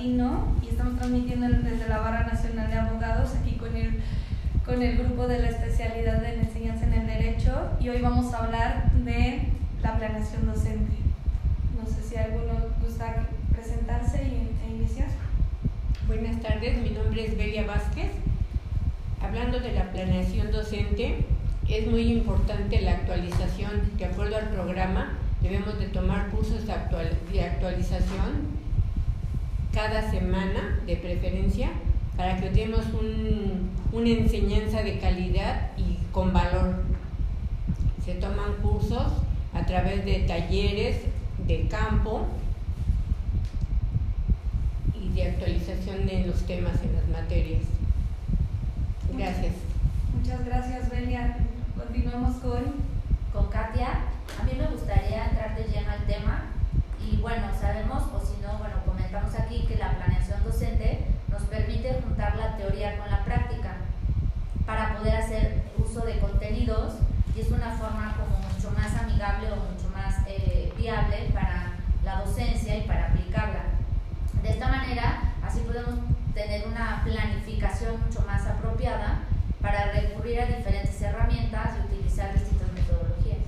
Latino y estamos transmitiendo desde la Barra Nacional de Abogados aquí con el, con el grupo de la especialidad de enseñanza en el derecho y hoy vamos a hablar de la planeación docente. No sé si alguno gusta presentarse e iniciar. Buenas tardes, mi nombre es Belia Vázquez. Hablando de la planeación docente, es muy importante la actualización. De acuerdo al programa, debemos de tomar cursos de actualización cada semana, de preferencia, para que tengamos una enseñanza de calidad y con valor. Se toman cursos a través de talleres de campo y de actualización de los temas en las materias. Gracias. Muchas gracias, Belia. Continuamos con, con Katia. A mí me gustaría entrar de lleno al tema y bueno, sabemos, o si no, bueno, comentamos aquí que la planeación docente nos permite juntar la teoría con la práctica para poder hacer uso de contenidos y es una forma como mucho más amigable o mucho más eh, viable para la docencia y para aplicarla. De esta manera, así podemos tener una planificación mucho más apropiada para recurrir a diferentes herramientas y utilizar distintas metodologías.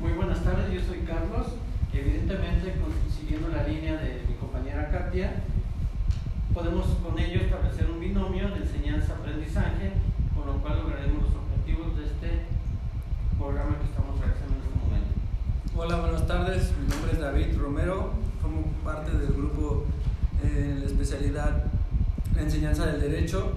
Muy buenas tardes, yo soy Carlos. Evidentemente, siguiendo la línea de mi compañera Katia, podemos con ello establecer un binomio de enseñanza-aprendizaje, con lo cual lograremos los objetivos de este programa que estamos realizando en este momento. Hola, buenas tardes. Mi nombre es David Romero. Formo parte del grupo en la especialidad enseñanza del derecho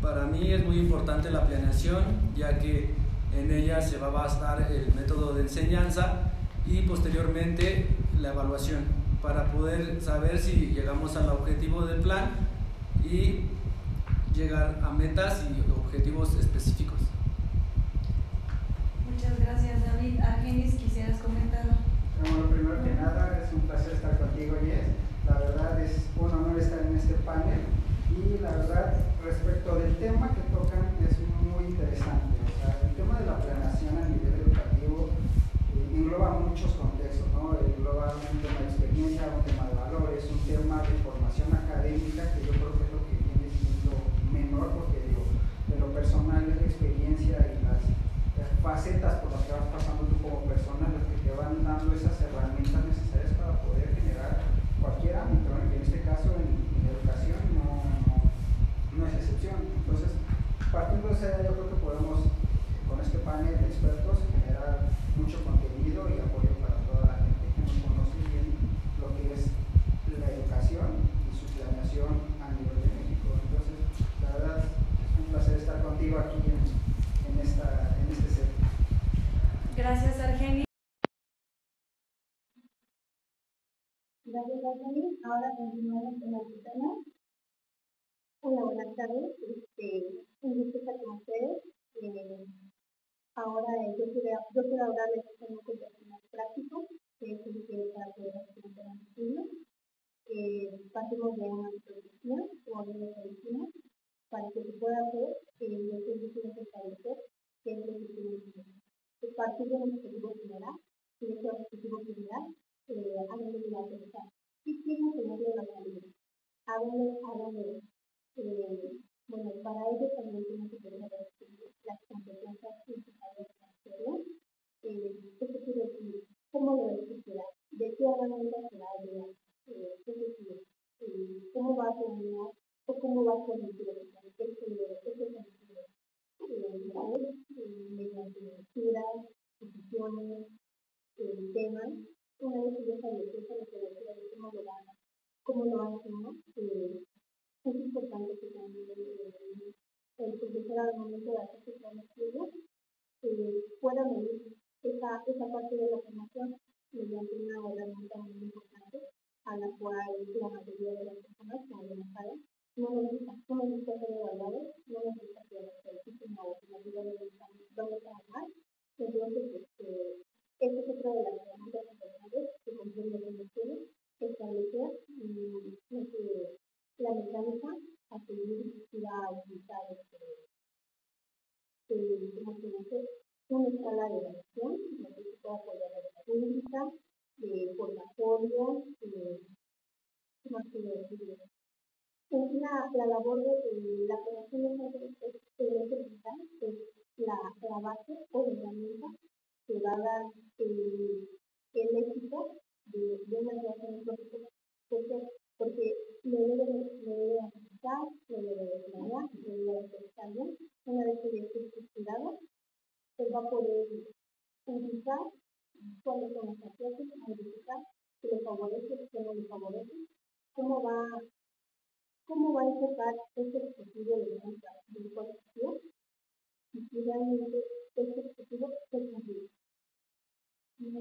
para mí es muy importante la planeación, ya que en ella se va a basar el método de enseñanza y posteriormente la evaluación para poder saber si llegamos al objetivo del plan y llegar a metas y objetivos específicos. Muchas gracias David. Argenis, quisieras comentar. Bueno, primero que nada es un placer estar contigo, Jess. La verdad es un honor estar en este panel y la verdad respecto del tema que tocan facetas por las que vas pasando tú como persona las que te van dando esas herramientas necesarias para poder generar cualquier ámbito, en este caso en, educación no no es excepción. Entonces, partiendo de esa yo creo que podemos, con este panel de expertos, generar mucho contenido y apoyo para toda la gente que nos conoce bien lo que es la educación y su planeación a nivel de México. Entonces, la verdad, es un placer estar contigo aquí en, en, esta, en este set. Gracias, Argenis. Gracias, Argenis. Ahora continuamos con el tema Hola, buenas tardes. Este, un gusto estar con ustedes. Eh, ahora eh, yo, quiero, yo quiero hablarles de un comportamiento práctico, que es el que para poder hacer un estudio. Eh, partimos de una introducción o de una medicina para que se pueda hacer eh, lo que yo quiero establecer, que es lo que quiero decir. Es partir de un objetivo general, y ese objetivo general, eh, a dónde va a pensar. ¿Qué quiero de la realidad? ¿A dónde, a dónde eh, bueno, para ello también tenemos que tener las competencias principales de la historia. Eh, ¿Qué se quiere decir? ¿Cómo lo estructurar? ¿De qué herramienta se va a llevar? Eh, es decir, eh, ¿cómo va a terminar o cómo va a permitir el sentido? mediante lecturas, posiciones, temas. Una vez que ya estableció esa metodología de cómo lo van, cómo lo hacemos, eh, es importante que también el profesor al momento de hacer su plan de estudio eh, pueda medir esa, esa parte de la formación mediante una herramienta muy importante a la cual la mayoría de las personas, ya saben, no necesitan, no necesitan ser evaluados, no necesitan ser existen o la ayuda de dónde trabajar. Entonces, este, esta es otra de las herramientas importantes que comprende el estudio, establecer y, y la mecánica a seguir va a utilizar este, eh, una escala de evaluación, la que se puede apoyar en la pública, eh, portafolio, eh, más que decirlo. Es la, la labor de la creación de es la, la base o herramienta que va a dar el, el éxito de, de una relación profesional. ¿Por qué? Porque lo debe, lo debe analizar, lo debe planear, lo debe pensar bien. Una vez que ya esté estructurado, se va a poder utilizar cuáles son las acciones, modificar, si le favorece, si no le favorece, cómo va, cómo va a enfocar ese objetivo de la organización y si realmente ese objetivo se cumple. Y me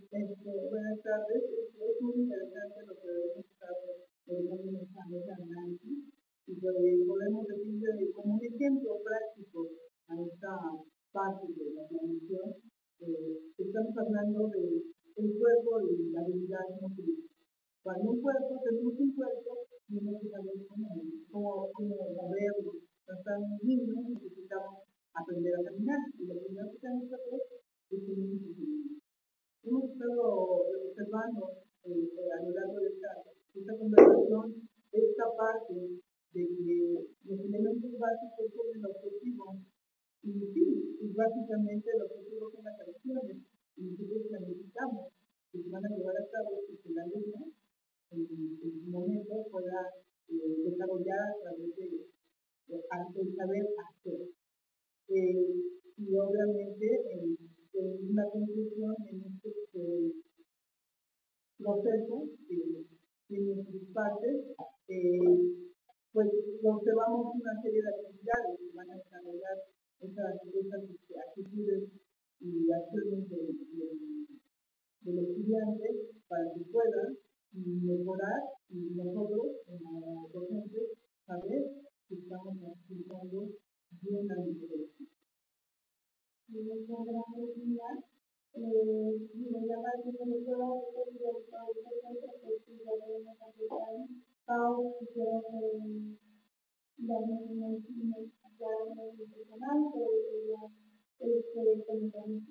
Buenas tardes, es muy interesante lo que debemos estar manejando ese análisis y podemos decir como un ejemplo práctico a esta parte de la planeación, eh, estamos hablando del de cuerpo y la habilidad motriz. Cuando un cuerpo, tenemos un cuerpo, que saber cómo, cómo, cómo moverlo. Cuando estamos niños necesitamos aprender a caminar. Y lo primero que tenemos que hacer es tener un Hemos estado observando eh, a lo largo de esta, esta conversación esta parte de que los elementos básicos son el objetivo y sí, y básicamente el objetivo son las acciones y nosotros planificamos que se van a llevar a cabo y que la luna en, su momento pueda eh, desarrollar a través de, el saber hacer. Eh, y obviamente una conclusión en este proceso que tiene sus partes, eh, pues observamos una serie de actividades que van a desarrollar esas, esas actitudes y acciones del estudiante para que pueda mejorar y nosotros, como docentes, saber que estamos aplicando bien la diferencia. Y nuestra gran oportunidad, eh, me llama la atención de todo esto y de esto, pues sí, ya tenemos aplicado, Pau, que la misma ya no es profesional, pero ya es que tenemos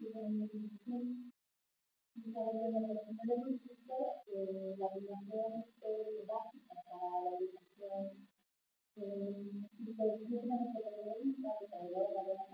la institución la educación es básica para la educación y la educación la en la en la es la de de la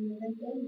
నిరంతరం